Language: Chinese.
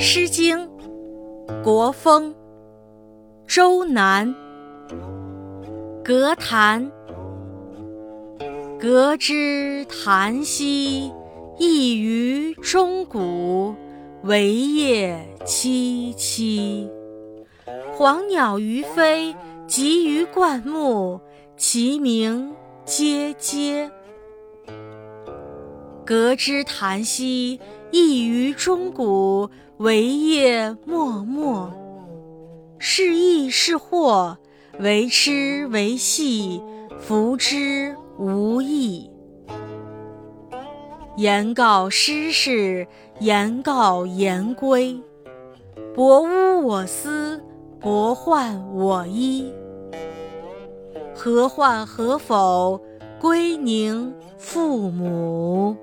《诗经·国风·周南》革檀，革之檀兮，异于钟鼓，惟叶萋萋。黄鸟于飞，集于灌木，其鸣喈喈。革之檀兮，异于钟鼓，惟叶脉脉。是益是祸，为痴为戏，弗之无益。言告失事，言告颜归。伯污我思，伯患我衣。何患何否？归宁父母。